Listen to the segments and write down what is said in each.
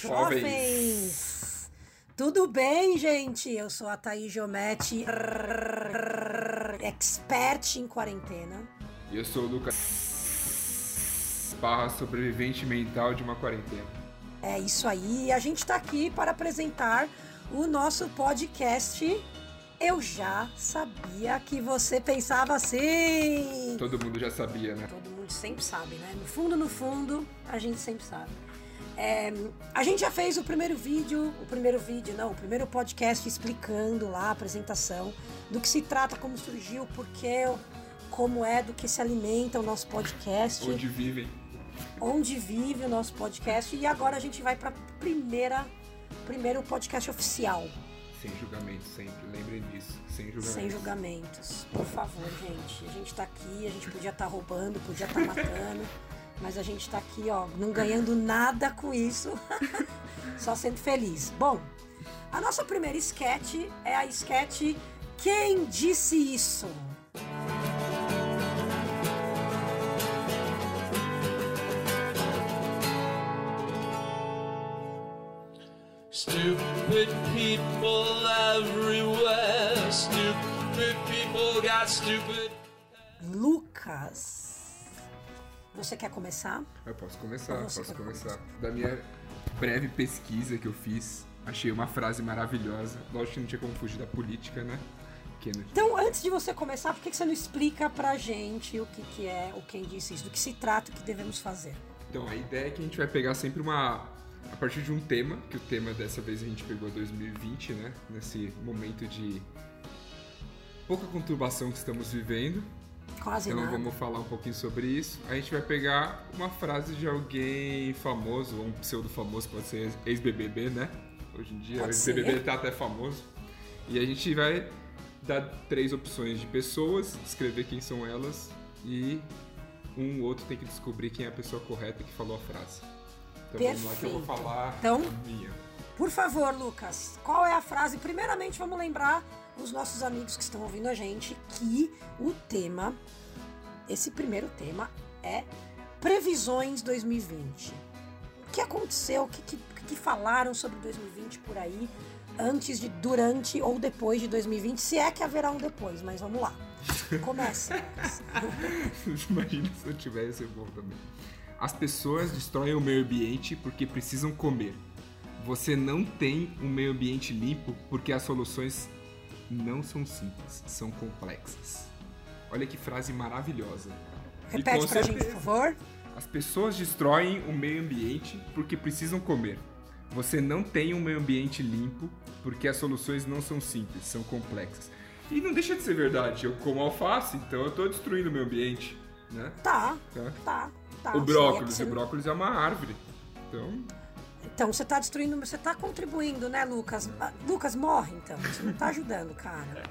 jovens! Tudo bem, gente? Eu sou a Thaís Giometti, expert em quarentena. E eu sou o Lucas barra sobrevivente mental de uma quarentena. É isso aí, a gente está aqui para apresentar o nosso podcast eu já sabia que você pensava assim. Todo mundo já sabia, né? Todo mundo sempre sabe, né? No fundo, no fundo, a gente sempre sabe. É, a gente já fez o primeiro vídeo, o primeiro vídeo, não, o primeiro podcast explicando lá a apresentação do que se trata, como surgiu, porquê, como é, do que se alimenta o nosso podcast. Onde vivem. Onde vive o nosso podcast. E agora a gente vai para primeira primeiro podcast oficial. Sem julgamentos, sempre. Lembrem disso. Sem julgamentos. Sem julgamentos. Por favor, gente. A gente tá aqui, a gente podia estar tá roubando, podia estar tá matando. mas a gente tá aqui, ó, não ganhando nada com isso. Só sendo feliz. Bom, a nossa primeira sketch é a sketch Quem Disse Isso? Stupid people everywhere. Stupid people got stupid. Lucas. Você quer começar? Eu posso começar, posso começar. Da minha breve pesquisa que eu fiz, achei uma frase maravilhosa. Lógico que não tinha como fugir da política, né? Então, antes de você começar, por que você não explica pra gente o que, que é o quem disse isso, do que se trata, o que devemos fazer? Então, a ideia é que a gente vai pegar sempre uma a partir de um tema, que o tema dessa vez a gente pegou 2020, né? Nesse momento de pouca conturbação que estamos vivendo. Quase então nada. vamos falar um pouquinho sobre isso. A gente vai pegar uma frase de alguém famoso, ou um pseudo famoso, pode ser ex-BBB, né? Hoje em dia, ex-BBB tá até famoso. E a gente vai dar três opções de pessoas, descrever quem são elas e um outro tem que descobrir quem é a pessoa correta que falou a frase. Então Perfeito. vamos lá que eu vou falar então, minha. Por favor, Lucas, qual é a frase? Primeiramente, vamos lembrar os nossos amigos que estão ouvindo a gente que o tema, esse primeiro tema, é previsões 2020. O que aconteceu? O que, que, que falaram sobre 2020 por aí? Antes de, durante ou depois de 2020, se é que haverá um depois, mas vamos lá. Começa. Imagina se eu tivesse bom também. As pessoas destroem o meio ambiente porque precisam comer. Você não tem um meio ambiente limpo porque as soluções não são simples, são complexas. Olha que frase maravilhosa. Repete pra gente, por favor. As pessoas destroem o meio ambiente porque precisam comer. Você não tem um meio ambiente limpo porque as soluções não são simples, são complexas. E não deixa de ser verdade. Eu como alface, então eu estou destruindo o meio ambiente, né? Tá, tá. tá. Tá, o brócolis, é o brócolis é uma árvore. Então. Então você está destruindo, você está contribuindo, né, Lucas? Ah, Lucas, morre então. Você não está ajudando, cara.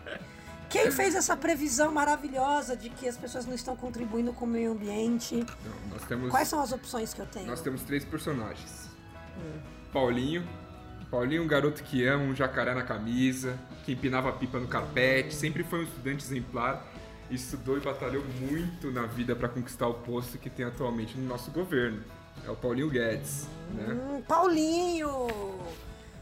Quem fez essa previsão maravilhosa de que as pessoas não estão contribuindo com o meio ambiente? Não, nós temos, Quais são as opções que eu tenho? Nós temos três personagens. Hum. Paulinho. Paulinho, um garoto que ama, um jacaré na camisa, que empinava pipa no carpete, sempre foi um estudante exemplar estudou e batalhou muito na vida para conquistar o posto que tem atualmente no nosso governo. É o Paulinho Guedes, né? Hum, Paulinho!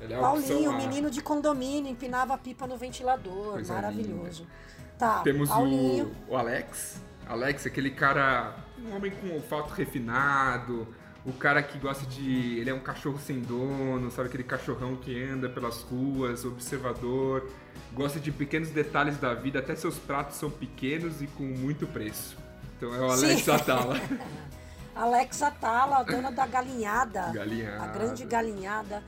É Paulinho, menino de condomínio, empinava a pipa no ventilador, Coisa maravilhoso. Linda. Tá, Temos o, o Alex. Alex, aquele cara, um homem com olfato refinado, o cara que gosta de. Ele é um cachorro sem dono, sabe? Aquele cachorrão que anda pelas ruas, observador, gosta de pequenos detalhes da vida, até seus pratos são pequenos e com muito preço. Então é o Alex Sim. Atala. Alex Atala, a dona da galinhada. Galinhada. A grande galinhada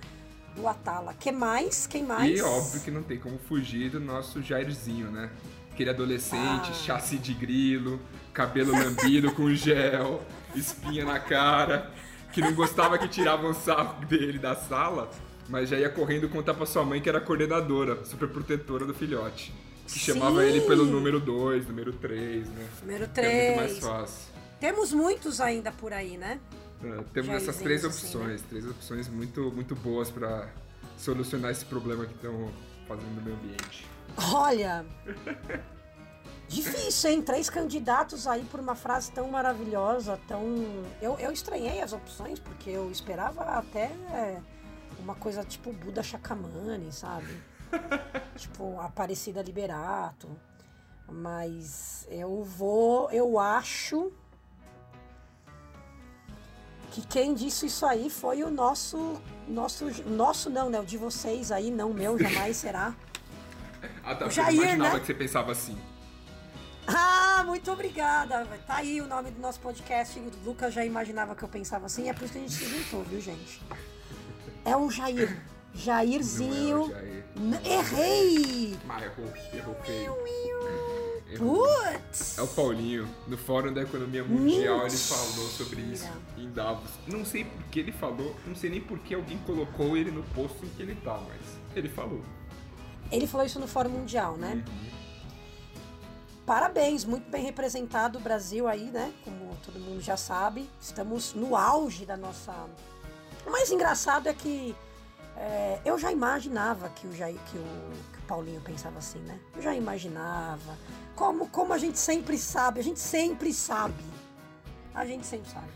do Atala. Que mais? Quem mais? E óbvio que não tem como fugir do nosso Jairzinho, né? Aquele adolescente, ah. chassi de grilo, cabelo lambido com gel, espinha na cara, que não gostava que tiravam o sarro dele da sala, mas já ia correndo contar pra sua mãe que era coordenadora, super protetora do filhote. Que Sim. chamava ele pelo número 2, número 3, né? Número 3. É muito mais fácil. Temos muitos ainda por aí, né? É, temos essas três opções, assim, né? três opções muito, muito boas para solucionar esse problema que estão fazendo no meio ambiente. Olha, Difícil, hein? Três candidatos aí por uma frase tão maravilhosa, tão. Eu, eu estranhei as opções, porque eu esperava até uma coisa tipo Buda Shakyamuni, sabe? tipo Aparecida Liberato. Mas eu vou, eu acho que quem disse isso aí foi o nosso, nosso, nosso não, né? O de vocês aí, não meu, jamais será. ah, tá. O Jair, eu imaginava né? que você pensava assim. Ah, muito obrigada. Tá aí o nome do nosso podcast. O Lucas já imaginava que eu pensava assim. É por isso que a gente se juntou, viu, gente? É o Jair. Jairzinho. Não é o Jair. Errei! Mas errou, errou feio. Putz! É o Paulinho. No Fórum da Economia Mundial Mentira. ele falou sobre isso em Davos. Não sei por que ele falou, não sei nem por que alguém colocou ele no posto em que ele tá, mas ele falou. Ele falou isso no Fórum Mundial, né? Uhum. Parabéns, muito bem representado o Brasil aí, né? Como todo mundo já sabe, estamos no auge da nossa. O mais engraçado é que é, eu já imaginava que o, Jair, que, o, que o Paulinho pensava assim, né? Eu já imaginava. Como, como a gente sempre sabe, a gente sempre sabe. A gente sempre sabe.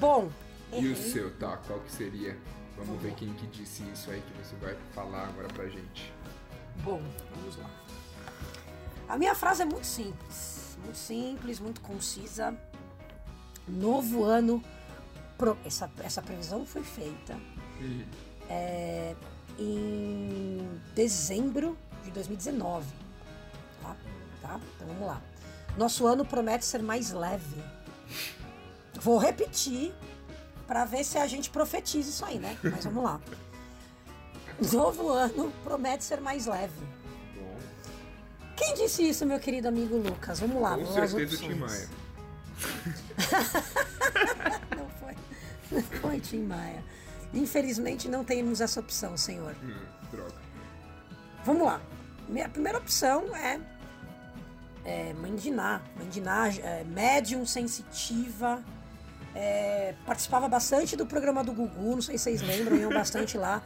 Bom. E errei. o seu, tá? Qual que seria? Vamos ver quem que disse isso aí que você vai falar agora pra gente. Bom, vamos lá. A minha frase é muito simples. Muito simples, muito concisa. Novo ano. Pro... Essa, essa previsão foi feita uhum. É, em dezembro de 2019. Tá? tá? Então vamos lá. Nosso ano promete ser mais leve. Vou repetir para ver se a gente profetiza isso aí, né? Mas vamos lá. Novo ano promete ser mais leve quem disse isso, meu querido amigo Lucas? Vamos lá, Com vamos certeza o Tim Maia. não foi. Não foi Tim Maia. Infelizmente não temos essa opção, senhor. Hum, droga. Vamos lá. Minha primeira opção é, é Mandiná. Mandiná, é, médium sensitiva. É, participava bastante do programa do Gugu, não sei se vocês lembram, iam bastante lá.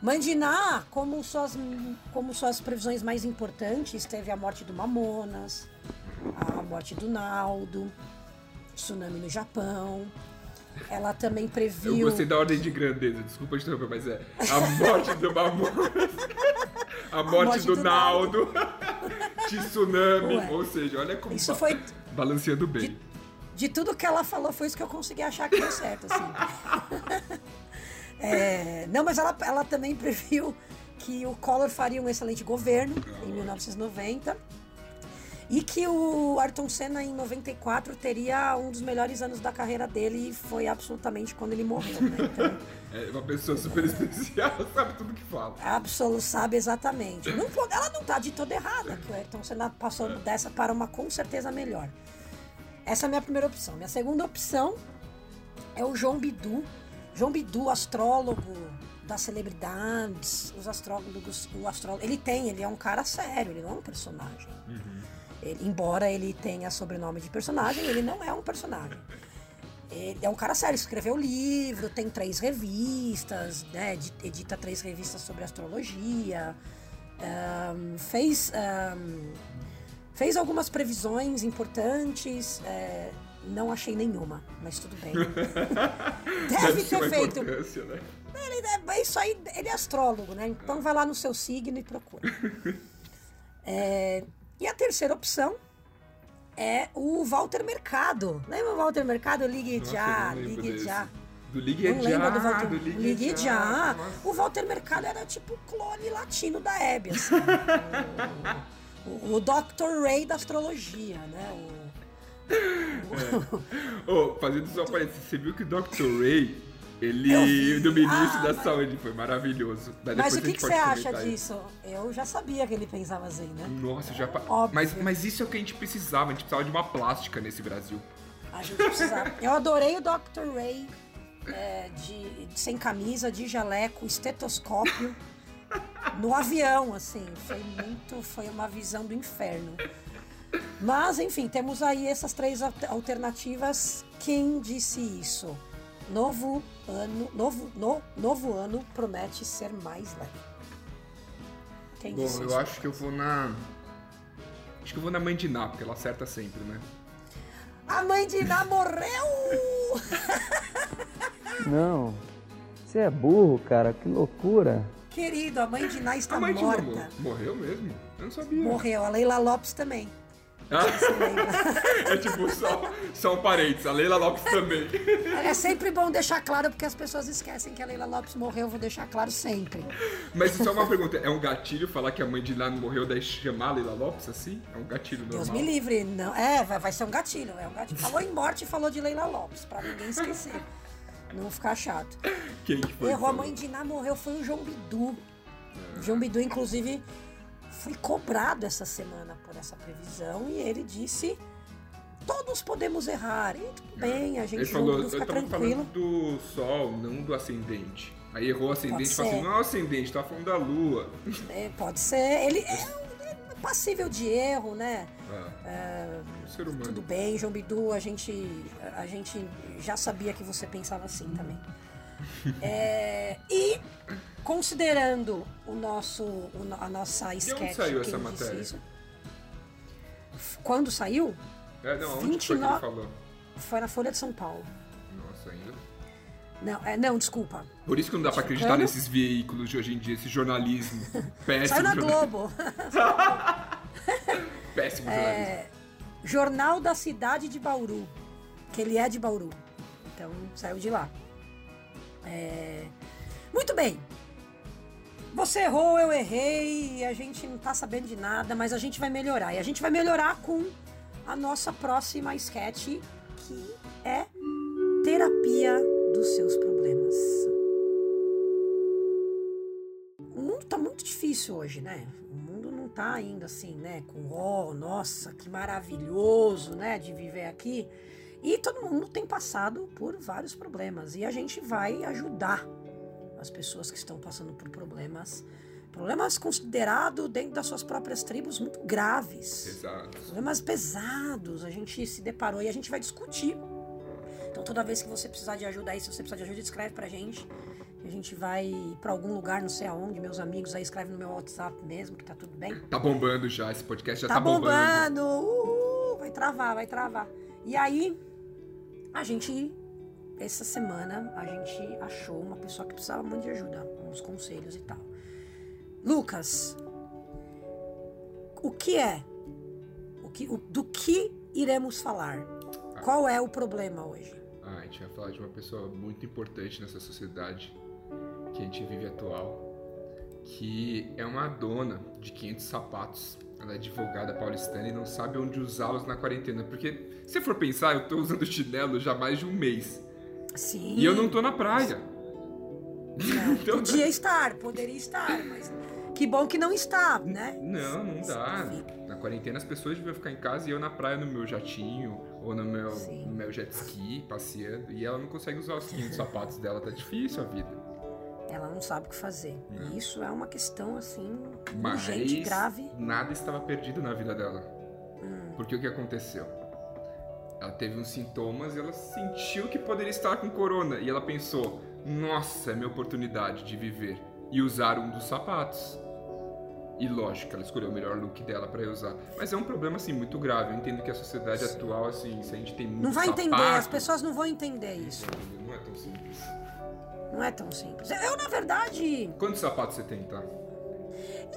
Mandiná, como suas, como suas previsões mais importantes, teve a morte do Mamonas, a morte do Naldo, tsunami no Japão. Ela também previu. Eu gostei da ordem de grandeza, desculpa te interromper, mas é a morte do Mamonas, a morte, a morte do, do, Naldo, tsunami, Ué. ou seja, olha como Isso foi balanceando bem. De, de, tudo que ela falou, foi isso que eu consegui achar que deu certo, assim. É, não, mas ela, ela também previu que o Collor faria um excelente governo em 1990 e que o Ayrton Senna em 94 teria um dos melhores anos da carreira dele e foi absolutamente quando ele morreu. Né? Então, é uma pessoa super especial, sabe tudo que fala. Absoluto, sabe exatamente. Não, ela não está de toda errada, que o Ayrton Senna passou dessa para uma com certeza melhor. Essa é a minha primeira opção. Minha segunda opção é o João Bidu, João Bidu, astrólogo das celebridades, os astrólogos, o astrólogo, ele tem, ele é um cara sério, ele não é um personagem. Uhum. Ele, embora ele tenha sobrenome de personagem, ele não é um personagem. Ele é um cara sério, escreveu livro, tem três revistas, né, edita três revistas sobre astrologia, um, fez, um, fez algumas previsões importantes. É, não achei nenhuma, mas tudo bem. Deve ter feito. Né? Ele é, isso aí, ele é astrólogo, né? Então vai lá no seu signo e procura. É, e a terceira opção é o Walter Mercado. Lembra o Walter Mercado? Ligue Nossa, já, ligue desse. já. Do Ligue não já, do, Walter, do Ligue, Ligue já. já. O Walter Mercado era tipo o clone latino da Hebe, assim. o, o, o Dr. Ray da astrologia, né? O, é. oh, fazendo só parênteses, você viu que o Dr. Ray, ele, do ministro ah, da mas... saúde, foi maravilhoso. mas o que, que você acha disso? Eu já sabia que ele pensava assim, né? Nossa, já. Óbvio. Mas, mas isso é o que a gente precisava, a gente precisava de uma plástica nesse Brasil. A gente precisava. Eu adorei o Dr. Ray é, de, de, sem camisa, de jaleco, estetoscópio. No avião, assim, foi muito. Foi uma visão do inferno. Mas, enfim, temos aí essas três alternativas. Quem disse isso? Novo ano, novo, no, novo ano promete ser mais leve. Quem Bom, eu acho que eu vou na. Acho que eu vou na mãe de Ná, porque ela acerta sempre, né? A mãe de Ná morreu! Não. Você é burro, cara, que loucura. Querido, a mãe de Ná está a mãe morta. De morreu mesmo? Eu não sabia. Morreu. A Leila Lopes também. É tipo, só, só um parênteses, a Leila Lopes também. É sempre bom deixar claro, porque as pessoas esquecem que a Leila Lopes morreu, eu vou deixar claro sempre. Mas só uma pergunta, é um gatilho falar que a mãe de Lá morreu, daí chamar a Leila Lopes assim? É um gatilho normal? Deus me livre, não. É, vai, ser um gatilho, é um gatilho. Falou em morte e falou de Leila Lopes, pra ninguém esquecer. Não ficar chato. Quem que foi? Errou, a mãe de Ná morreu, foi o João Bidu. O João Bidu, inclusive, foi cobrado essa semana por essa previsão e ele disse todos podemos errar. E tudo bem, a gente ele falou, fica eu tranquilo. falando do sol, não do ascendente. Aí errou o ascendente e falou assim, não é o ascendente, tá falando da lua. É, pode ser. Ele é, é passível de erro, né? É. É, ser humano. Tudo bem, João Bidu, a gente, a gente já sabia que você pensava assim também. É, e considerando o nosso, o, a nossa sketch. De onde saiu essa matéria? Isso, quando saiu? É, não, onde 29... foi que ele falou? Foi na Folha de São Paulo. Nossa, ainda. Não, é, não, desculpa. Por isso que não dá pra acreditar nesses veículos de hoje em dia, esse jornalismo péssimo. Saiu na Globo. péssimo jornalismo. É, Jornal da Cidade de Bauru. Que ele é de Bauru. Então, saiu de lá. É... Muito bem. Você errou, eu errei, a gente não tá sabendo de nada, mas a gente vai melhorar. E a gente vai melhorar com a nossa próxima sketch, que é terapia dos seus problemas. O mundo tá muito difícil hoje, né? O mundo não tá ainda assim, né? Com, oh, nossa, que maravilhoso, né? De viver aqui. E todo mundo tem passado por vários problemas. E a gente vai ajudar as pessoas que estão passando por problemas. Problemas considerados dentro das suas próprias tribos muito graves. Pesados. Problemas pesados. A gente se deparou e a gente vai discutir. Então toda vez que você precisar de ajuda aí, se você precisar de ajuda, escreve pra gente. A gente vai para algum lugar, não sei aonde, meus amigos aí escrevem no meu WhatsApp mesmo, que tá tudo bem. Tá bombando já, esse podcast já tá, tá bombando. bombando. Uhul, vai travar, vai travar. E aí, a gente, essa semana, a gente achou uma pessoa que precisava muito de ajuda, uns conselhos e tal. Lucas, o que é? O que, o, do que iremos falar? Qual é o problema hoje? Ah, a gente vai falar de uma pessoa muito importante nessa sociedade que a gente vive atual, que é uma dona de 500 sapatos. Ela é advogada paulistana e não sabe onde usá-los na quarentena, porque se for pensar, eu tô usando chinelo já há mais de um mês. Sim. E eu não tô na praia. Não, então, podia estar, poderia estar, mas que bom que não está, né? Não, não dá. Na quarentena as pessoas deviam ficar em casa e eu na praia no meu jatinho ou no meu, no meu jet ski passeando. E ela não consegue usar os 500 sapatos dela, tá difícil a vida. Ela não sabe o que fazer. E isso é uma questão assim, Mas urgente, grave. Nada estava perdido na vida dela. Hum. Porque o que aconteceu? ela teve uns sintomas e ela sentiu que poderia estar com corona. E ela pensou: nossa, é minha oportunidade de viver. E usar um dos sapatos. E lógico, ela escolheu o melhor look dela para usar. Mas é um problema assim muito grave. Eu entendo que a sociedade Sim. atual, assim, se a gente tem muito Não vai sapato, entender, as pessoas não vão entender isso. Não é tão simples. Não é tão simples. Eu, na verdade. Quantos sapatos você tem, tá?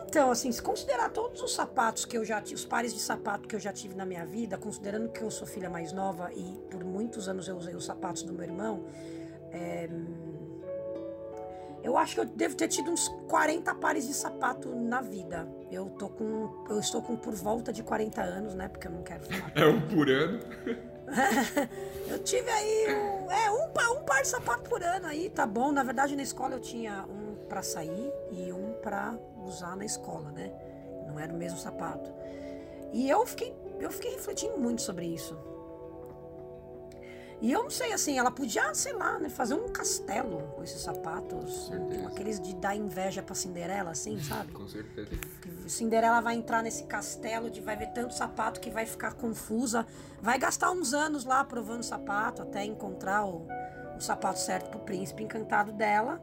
Então, assim, se considerar todos os sapatos que eu já tive, os pares de sapato que eu já tive na minha vida, considerando que eu sou filha mais nova e por muitos anos eu usei os sapatos do meu irmão, é, eu acho que eu devo ter tido uns 40 pares de sapato na vida. Eu tô com. Eu estou com por volta de 40 anos, né? Porque eu não quero falar. É um por ano? eu tive aí um, é, um, um par de sapato por ano aí, tá bom. Na verdade, na escola eu tinha um para sair e um para usar na escola, né? Não era o mesmo sapato. E eu fiquei, eu fiquei refletindo muito sobre isso. E eu não sei, assim, ela podia, sei lá, né, fazer um castelo com esses sapatos. Um, aqueles de dar inveja pra Cinderela, assim, sabe? com certeza. Que, que Cinderela vai entrar nesse castelo, de vai ver tanto sapato que vai ficar confusa. Vai gastar uns anos lá provando sapato até encontrar o, o sapato certo pro príncipe encantado dela.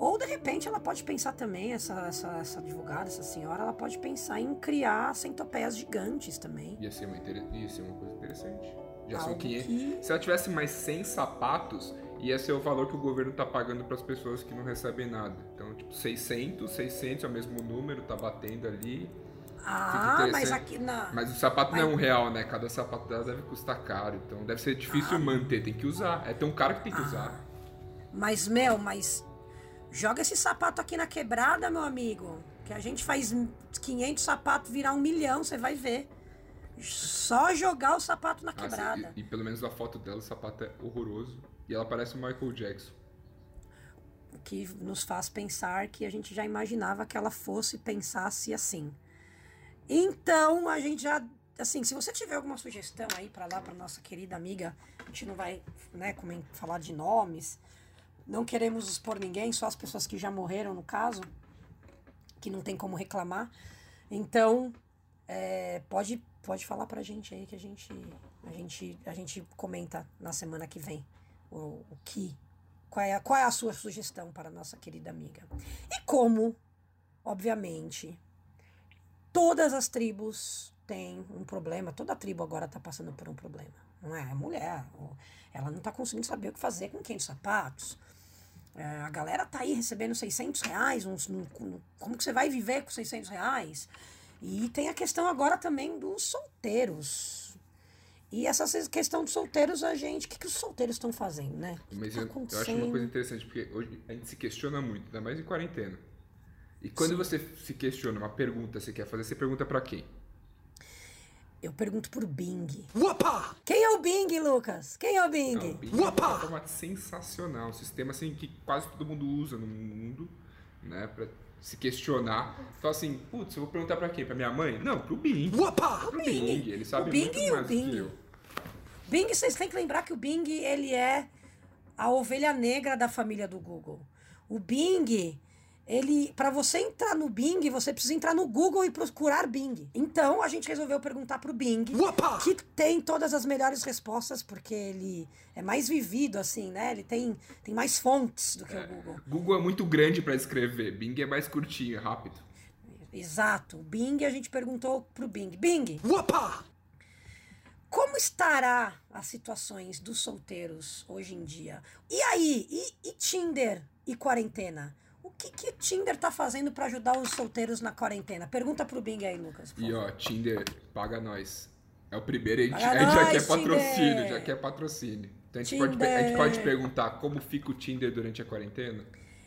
Ou de repente ela pode pensar também, essa, essa, essa advogada, essa senhora, ela pode pensar em criar centopeias gigantes também. Ia ser uma, ia ser uma coisa interessante. Já Algo são 500. Que... Se ela tivesse mais 100 sapatos, esse é o valor que o governo tá pagando para as pessoas que não recebem nada. Então, tipo, 600, 600 é o mesmo número, tá batendo ali. Ah, mas aqui na. Mas o sapato mas... não é um real, né? Cada sapato dela deve custar caro. Então deve ser difícil ah. manter, tem que usar. É tão caro que tem que ah. usar. Mas, meu, mas. Joga esse sapato aqui na quebrada, meu amigo. Que a gente faz 500 sapatos virar um milhão, você vai ver. Só jogar o sapato na quebrada. Ah, e, e, pelo menos a foto dela, o sapato é horroroso. E ela parece o Michael Jackson. O que nos faz pensar que a gente já imaginava que ela fosse pensasse assim. Então, a gente já. Assim, se você tiver alguma sugestão aí para lá, para nossa querida amiga, a gente não vai né, falar de nomes. Não queremos expor ninguém, só as pessoas que já morreram, no caso, que não tem como reclamar. Então, é, pode, pode falar pra gente aí que a gente, a gente, a gente comenta na semana que vem o, o que. Qual é, a, qual é a sua sugestão para a nossa querida amiga? E como, obviamente, todas as tribos têm um problema, toda tribo agora está passando por um problema. Não é? A mulher, ela não está conseguindo saber o que fazer com quem sapatos. É, a galera tá aí recebendo 600 reais, uns, como que você vai viver com 600 reais? E tem a questão agora também dos solteiros. E essa questão dos solteiros, a gente, o que, que os solteiros estão fazendo, né? Mas tá eu, eu, acho uma coisa interessante, porque hoje a gente se questiona muito, ainda mais em quarentena. E quando Sim. você se questiona uma pergunta você quer fazer, você pergunta para quem? Eu pergunto por Bing. Uapa! Quem é o Bing, Lucas? Quem é o Bing? Não, o Bing Uapa! é um sistema sensacional, um sistema assim que quase todo mundo usa no mundo, né, para se questionar. Então assim, putz, eu vou perguntar para quem? Para minha mãe? Não, pro Bing. Uapa! Pro Bing. Bing. Ele sabe o Bing muito mais o Bing. que eu. Bing, vocês têm que lembrar que o Bing, ele é a ovelha negra da família do Google. O Bing ele para você entrar no Bing, você precisa entrar no Google e procurar Bing. Então a gente resolveu perguntar pro Bing, Opa! que tem todas as melhores respostas porque ele é mais vivido assim, né? Ele tem, tem mais fontes do que é, o Google. Google é muito grande para escrever, Bing é mais curtinho, é rápido. Exato. Bing a gente perguntou pro Bing, Bing. Opa! Como estará as situações dos solteiros hoje em dia? E aí, e, e Tinder e quarentena? O que, que o Tinder tá fazendo para ajudar os solteiros na quarentena? Pergunta pro Bing aí, Lucas. E ó, Tinder, paga nós. É o primeiro, a gente, a gente já quer patrocínio, Tinder. já quer patrocínio. Então a gente, pode, a gente pode perguntar como fica o Tinder durante a quarentena?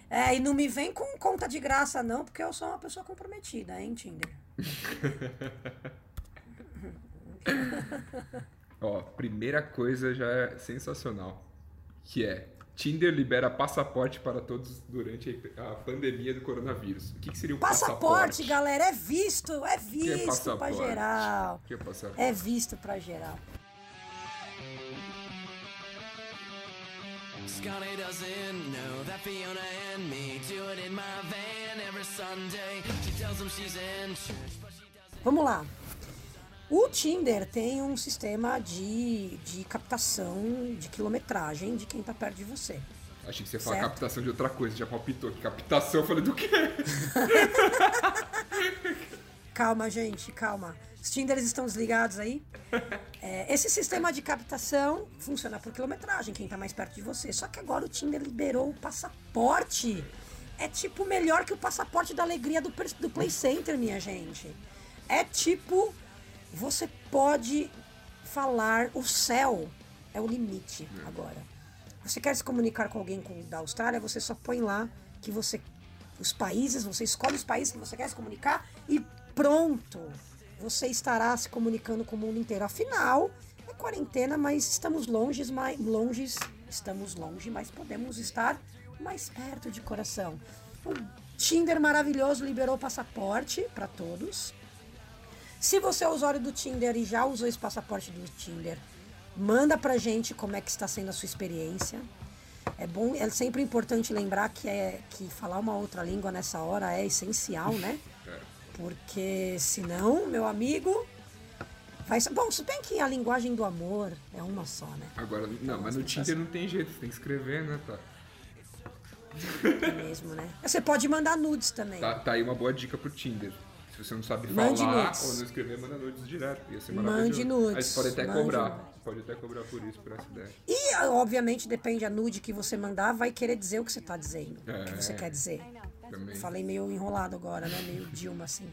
É, e não me vem com conta de graça, não, porque eu sou uma pessoa comprometida, hein, Tinder? Ó, primeira coisa já é sensacional, que é Tinder libera passaporte para todos durante a pandemia do coronavírus. O que, que seria o passaporte? Passaporte, galera, é visto, é visto é para geral. Que é, passaporte? é visto para geral. Scotty doesn't know that Fiona and me do it in my van every Sunday. She tells him she's in church, but she doesn't. Vamos lá. O Tinder tem um sistema de, de captação de quilometragem de quem está perto de você. Achei que você ia falar captação de outra coisa, já palpitou. Que captação, eu falei do quê? calma, gente, calma. Os Tinders estão desligados aí. É, esse sistema de captação funciona por quilometragem, quem está mais perto de você. Só que agora o Tinder liberou o passaporte. É tipo melhor que o passaporte da alegria do, do Play Center, minha gente. É tipo você pode falar, o céu é o limite agora. Você quer se comunicar com alguém da Austrália, você só põe lá que você os países, você escolhe os países que você quer se comunicar e pronto. Você estará se comunicando com o mundo inteiro. Afinal, é quarentena, mas estamos longe, mais longe, estamos longe, mas podemos estar mais perto de coração. O Tinder maravilhoso liberou passaporte para todos. Se você é usuário do Tinder e já usou esse passaporte do Tinder, manda pra gente como é que está sendo a sua experiência. É bom, é sempre importante lembrar que é que falar uma outra língua nessa hora é essencial, né? Porque senão, meu amigo, vai ser. Bom, se bem que a linguagem do amor é uma só, né? Agora, não, mas no Tinder não tem jeito, você tem que escrever, né, tá? É mesmo, né? Você pode mandar nudes também. Tá, tá aí uma boa dica pro Tinder. Se você não sabe Mande falar nudes. ou não escrever, manda nudes direto. Ia ser Mande nudes. Aí você pode até Mande cobrar. Nudes. Pode até cobrar por isso, por essa ideia. E, obviamente, depende a nude que você mandar, vai querer dizer o que você está dizendo. É. O que você quer dizer. Também. Falei meio enrolado agora, né? Meio Dilma, assim.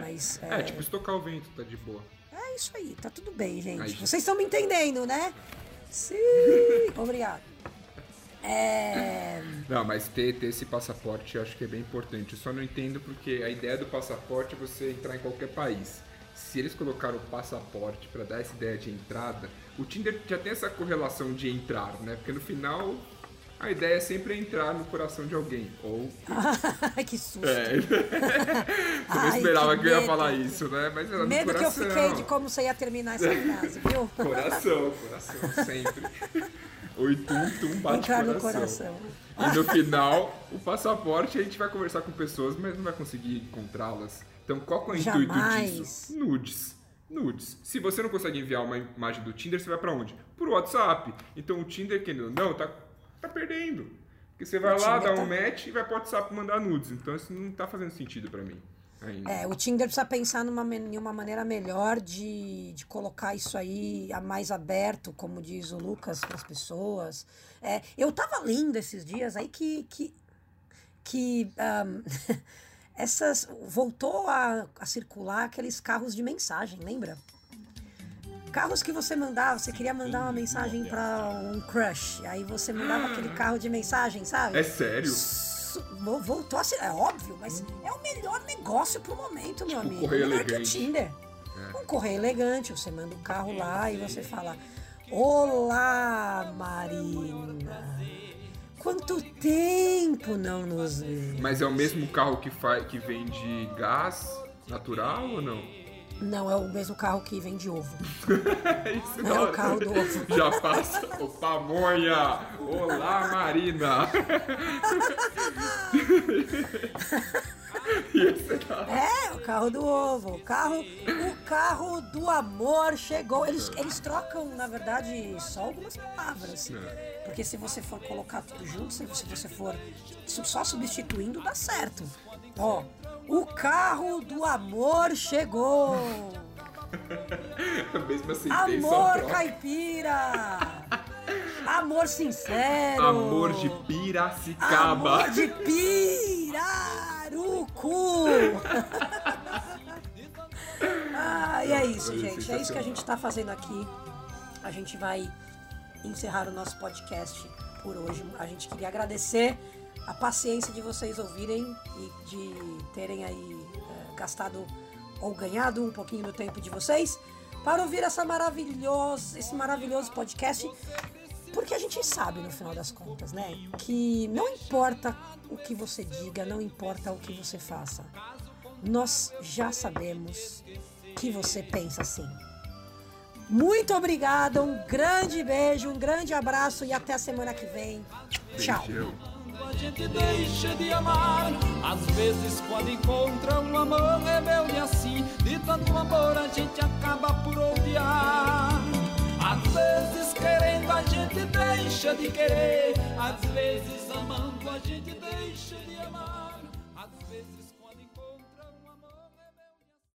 Mas, é... é, tipo, estocar o vento, tá de boa. É isso aí, tá tudo bem, gente. Aí, Vocês estão me entendendo, né? Sim! Obrigado. É... Não, mas ter, ter esse passaporte eu acho que é bem importante. Eu só não entendo porque a ideia do passaporte é você entrar em qualquer país. Se eles colocaram o passaporte para dar essa ideia de entrada, o Tinder já tem essa correlação de entrar, né? Porque no final a ideia é sempre entrar no coração de alguém. Ou. Ai, que susto! É. Você não esperava que, que, eu ia falar isso, né? Mas era medo no coração. que eu fiquei de como você ia terminar essa frase, viu? Coração, coração, sempre. Oi, tum, tum, bate Entrar coração. no coração. E no final, o passaporte a gente vai conversar com pessoas, mas não vai conseguir encontrá-las. Então, qual é o Jamais. intuito disso? Nudes. Nudes. Se você não consegue enviar uma imagem do Tinder, você vai para onde? Pro WhatsApp. Então, o Tinder, que não, tá, tá perdendo. Porque você vai o lá, Tinder dá um tá... match e vai pro WhatsApp mandar nudes. Então, isso não tá fazendo sentido para mim. Ainda. É, o Tinder precisa pensar numa, em uma maneira melhor de, de colocar isso aí a mais aberto, como diz o Lucas, para as pessoas. É, eu tava lendo esses dias aí que, que, que um, essas voltou a, a circular aqueles carros de mensagem, lembra? Carros que você mandava, você queria mandar uma mensagem para um crush, aí você mandava aquele carro de mensagem, sabe? É sério? Voltou a ser. É óbvio, mas é o melhor negócio pro momento, meu tipo, amigo. Um correio elegante. Que o Tinder. É. Um correio elegante. Você manda o um carro lá e você fala: Olá, Marina. Quanto tempo não nos vemos? Mas é o mesmo carro que, faz, que vende gás natural ou não? Não, é o mesmo carro que vende ovo. Isso não é o carro do ovo. Já passa o pamonha. Olá, Marina. é, o carro do ovo. O carro, o carro do amor chegou. Eles, eles trocam, na verdade, só algumas palavras. É. Porque se você for colocar tudo junto, se você for só substituindo, dá certo. Ó, o carro do amor chegou. Mesmo assim, amor caipira. Amor sincero. Amor de Piracicaba. Amor de Pirarucu. ah, e é isso, gente. É isso que a gente está fazendo aqui. A gente vai encerrar o nosso podcast por hoje. A gente queria agradecer a paciência de vocês ouvirem e de terem aí é, gastado ou ganhado um pouquinho do tempo de vocês para ouvir essa maravilhosa, esse maravilhoso podcast. Porque a gente sabe, no final das contas, né? Que não importa o que você diga, não importa o que você faça. Nós já sabemos que você pensa assim. Muito obrigada, um grande beijo, um grande abraço e até a semana que vem. Tchau. A gente deixa de amar. Às vezes, quando encontra um amor rebelde assim, de tanto amor a gente acaba por odiar. Às vezes, querendo, a gente deixa de querer. Às vezes, amando, a gente deixa de amar.